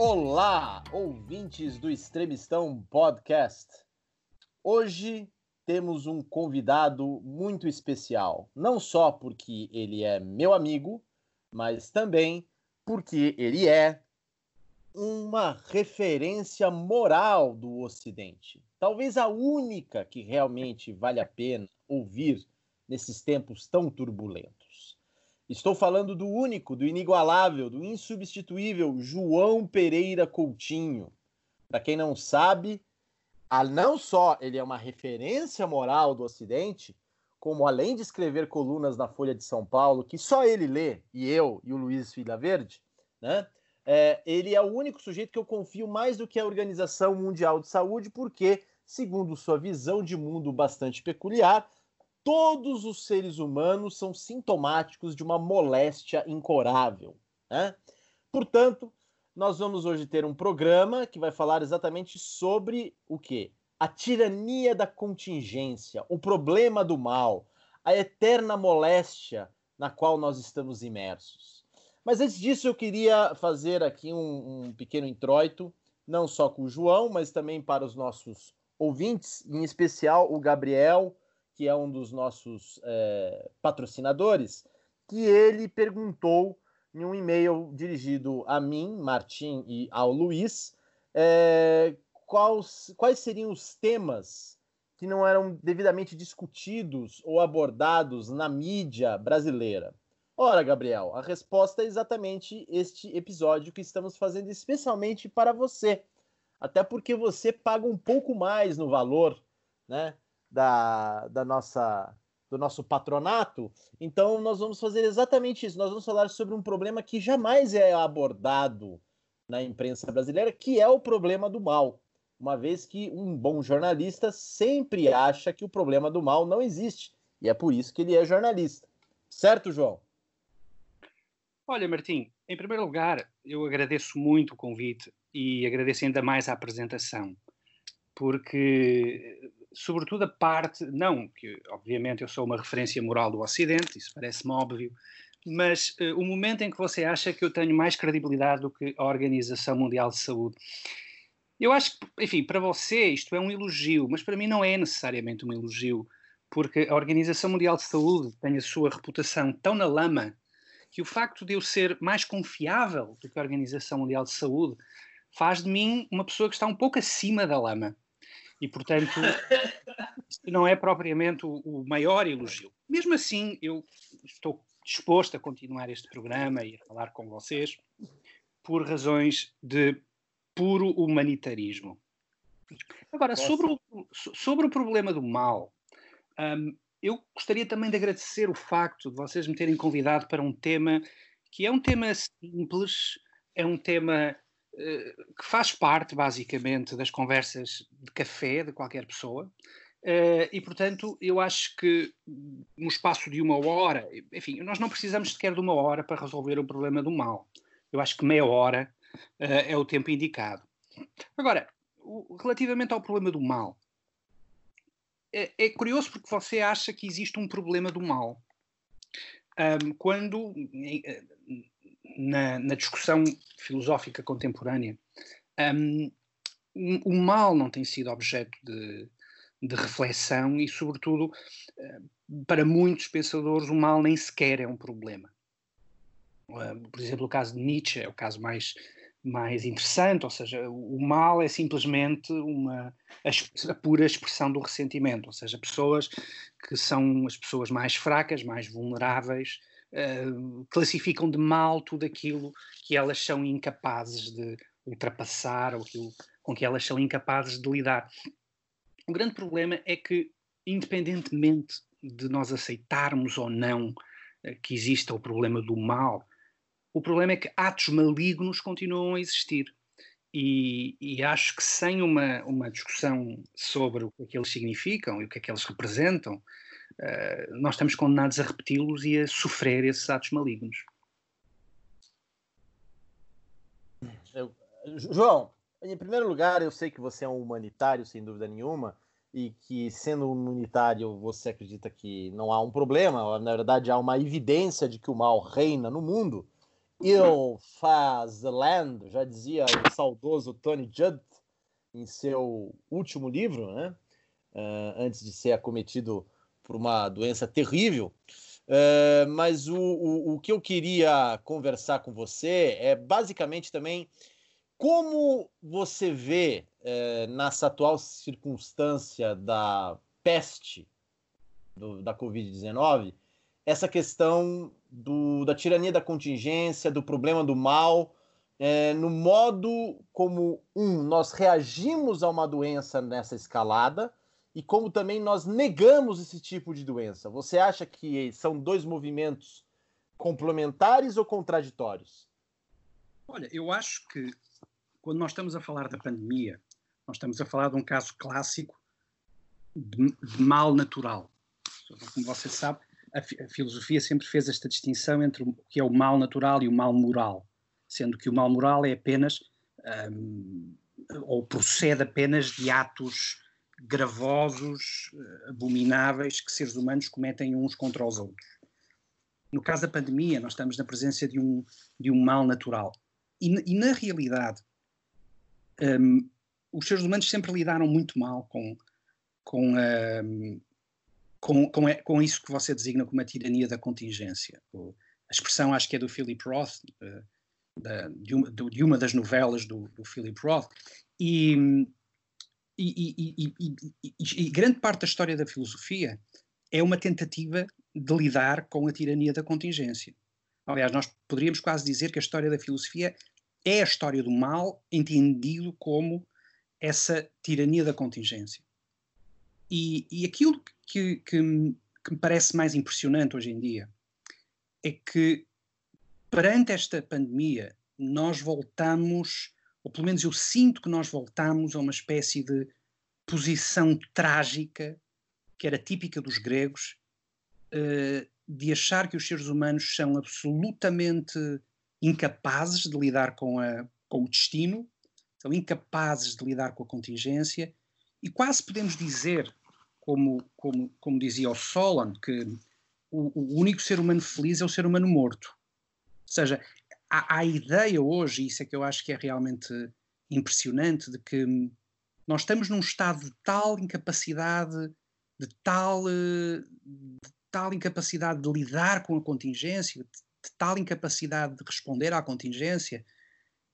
Olá, ouvintes do Extremistão Podcast. Hoje temos um convidado muito especial, não só porque ele é meu amigo, mas também porque ele é uma referência moral do Ocidente. Talvez a única que realmente vale a pena ouvir nesses tempos tão turbulentos. Estou falando do único, do inigualável, do insubstituível João Pereira Coutinho. Para quem não sabe, não só ele é uma referência moral do Ocidente, como além de escrever colunas na Folha de São Paulo, que só ele lê, e eu e o Luiz Filha Verde, né? É, ele é o único sujeito que eu confio mais do que a Organização Mundial de Saúde, porque, segundo sua visão de mundo bastante peculiar, todos os seres humanos são sintomáticos de uma moléstia incurável. Né? Portanto, nós vamos hoje ter um programa que vai falar exatamente sobre o que? A tirania da contingência, o problema do mal, a eterna moléstia na qual nós estamos imersos. Mas antes disso, eu queria fazer aqui um, um pequeno introito, não só com o João, mas também para os nossos ouvintes, em especial o Gabriel, que é um dos nossos é, patrocinadores, que ele perguntou em um e-mail dirigido a mim, Martim, e ao Luiz, é, quais, quais seriam os temas que não eram devidamente discutidos ou abordados na mídia brasileira. Ora, Gabriel, a resposta é exatamente este episódio que estamos fazendo especialmente para você. Até porque você paga um pouco mais no valor, né? Da, da nossa do nosso patronato. Então nós vamos fazer exatamente isso. Nós vamos falar sobre um problema que jamais é abordado na imprensa brasileira, que é o problema do mal. Uma vez que um bom jornalista sempre acha que o problema do mal não existe. E é por isso que ele é jornalista. Certo, João? Olha, Martim, em primeiro lugar, eu agradeço muito o convite e agradeço ainda mais a apresentação, porque sobretudo a parte, não, que obviamente eu sou uma referência moral do Ocidente, isso parece-me óbvio, mas uh, o momento em que você acha que eu tenho mais credibilidade do que a Organização Mundial de Saúde. Eu acho que, enfim, para você isto é um elogio, mas para mim não é necessariamente um elogio, porque a Organização Mundial de Saúde tem a sua reputação tão na lama que o facto de eu ser mais confiável do que a Organização Mundial de Saúde faz de mim uma pessoa que está um pouco acima da lama. E, portanto, não é propriamente o, o, maior elogio. Mesmo assim, eu estou disposto a continuar este programa e a falar com vocês por razões de puro humanitarismo. Agora, sobre o, sobre o problema do mal, um, eu gostaria também de agradecer o facto de vocês me terem convidado para um tema que é um tema simples, é um tema que faz parte, basicamente, das conversas de café de qualquer pessoa. Uh, e, portanto, eu acho que no espaço de uma hora, enfim, nós não precisamos sequer de uma hora para resolver o problema do mal. Eu acho que meia hora uh, é o tempo indicado. Agora, relativamente ao problema do mal, é, é, curioso porque você acha que existe um problema do mal. Quando na, na discussão filosófica contemporânea, um, o mal não tem sido objeto de, de reflexão e, sobretudo, para muitos pensadores, o mal nem sequer é um problema. Por exemplo, o caso de Nietzsche é o caso mais, mais interessante, ou seja, o mal é simplesmente uma, a pura expressão do ressentimento, ou seja, pessoas que são as pessoas mais fracas, mais vulneráveis, uh, classificam de mal tudo aquilo que elas são incapazes de ultrapassar ou aquilo com que elas são incapazes de lidar. O grande problema é que, independentemente de nós aceitarmos ou não uh, que exista o problema do mal, o problema é que atos malignos continuam a existir. E, e, acho que sem uma, uma discussão sobre o que é que eles significam e o que é que eles representam, nós estamos condenados a repeti-los e a sofrer esses atos malignos. Eu, João, em primeiro lugar, eu sei que você é um humanitário, sem dúvida nenhuma, e que, sendo humanitário, você acredita que não há um problema, na verdade, há uma evidência de que o mal reina no mundo. ill faz land, já dizia o saudoso Tony Judd em seu último livro, né? Uh, antes de ser acometido por uma doença terrível. Uh, mas o, o, o que eu queria conversar com você é basicamente também como você vê uh, nessa atual circunstância da peste do, da Covid-19 essa questão do, da tirania da contingência, do problema do mal, é, no modo como, um, nós reagimos a uma doença nessa escalada e como também nós negamos esse tipo de doença. Você acha que são dois movimentos complementares ou contraditórios? Olha, eu acho que quando nós estamos a falar da pandemia, nós estamos a falar de um caso clássico de, de mal natural. Como você sabe, a, a, filosofia sempre fez esta distinção entre o que é o mal natural e o mal moral, sendo que o mal moral é apenas um, ou procede apenas de atos gravosos, eh, abomináveis que seres humanos cometem uns contra os outros. No caso da pandemia, nós estamos na presença de um, de um mal natural. E, e na realidade, um, os seres humanos sempre lidaram muito mal com, com, um, com, com, com, isso que você designa como a tirania da contingência. A expressão acho que é do Philip Roth, de, de, uma, de uma, das novelas do, do Philip Roth. E, e, e, e, grande parte da história da filosofia é uma tentativa de lidar com a tirania da contingência. Aliás, nós poderíamos quase dizer que a história da filosofia é a história do mal entendido como essa tirania da contingência. E, e aquilo que, que, que, me parece mais impressionante hoje em dia é que, perante esta pandemia, nós voltamos, ou pelo menos eu sinto que nós voltamos a uma espécie de posição trágica, que era típica dos gregos, uh, de achar que os seres humanos são absolutamente incapazes de lidar com, a, com o destino, são incapazes de lidar com a contingência, e quase podemos dizer como, como, como dizia o Solon, que o, o, único ser humano feliz é o ser humano morto. Ou seja, há, a ideia hoje, e isso é que eu acho que é realmente impressionante, de que nós estamos num estado de tal incapacidade, de tal, de tal incapacidade de lidar com a contingência, de, de tal incapacidade de responder à contingência,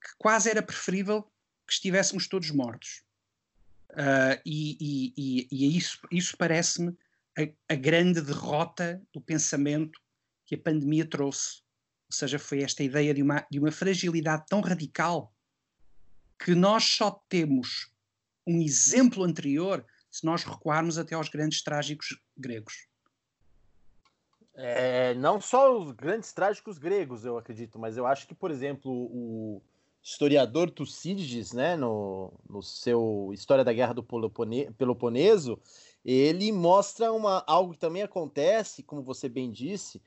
que quase era preferível que estivéssemos todos mortos. Uh, e, e, e, e, isso, isso parece-me a, a, grande derrota do pensamento que a pandemia trouxe. Ou seja, foi esta ideia de uma, de uma fragilidade tão radical que nós só temos um exemplo anterior se nós recuarmos até aos grandes trágicos gregos. É, não só os grandes trágicos gregos, eu acredito, mas eu acho que, por exemplo, o, historiador Tucídides, né, no, no seu História da Guerra do Pelopone, Peloponeso, ele mostra uma, algo que também acontece, como você bem disse,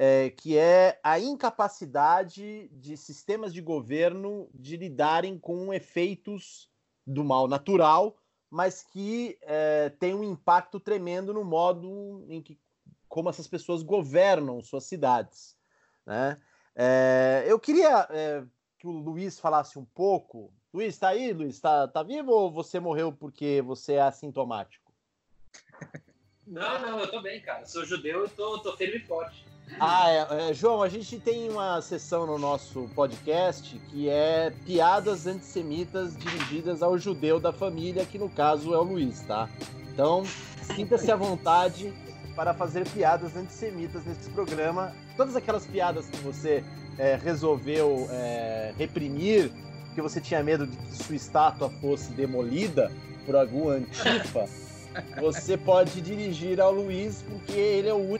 é, que é a incapacidade de sistemas de governo de lidarem com efeitos do mal natural, mas que é, tem um impacto tremendo no modo em que como essas pessoas governam suas cidades. Né? É, eu queria é, que o Luiz falasse um pouco. Luiz, tá aí, Luiz? Tá, tá vivo ou você morreu porque você é assintomático? Não, não, eu tô bem, cara. Sou judeu e tô firme e forte. Ah, é, é, João, a gente tem uma sessão no nosso podcast que é piadas antissemitas dirigidas ao judeu da família, que no caso é o Luiz, tá? Então, sinta-se à vontade para fazer piadas antissemitas nesse programa. Todas aquelas piadas que você é, resolveu é, reprimir, porque você tinha medo de que sua estátua fosse demolida por algum antifa, você pode dirigir ao Luiz, porque ele é o único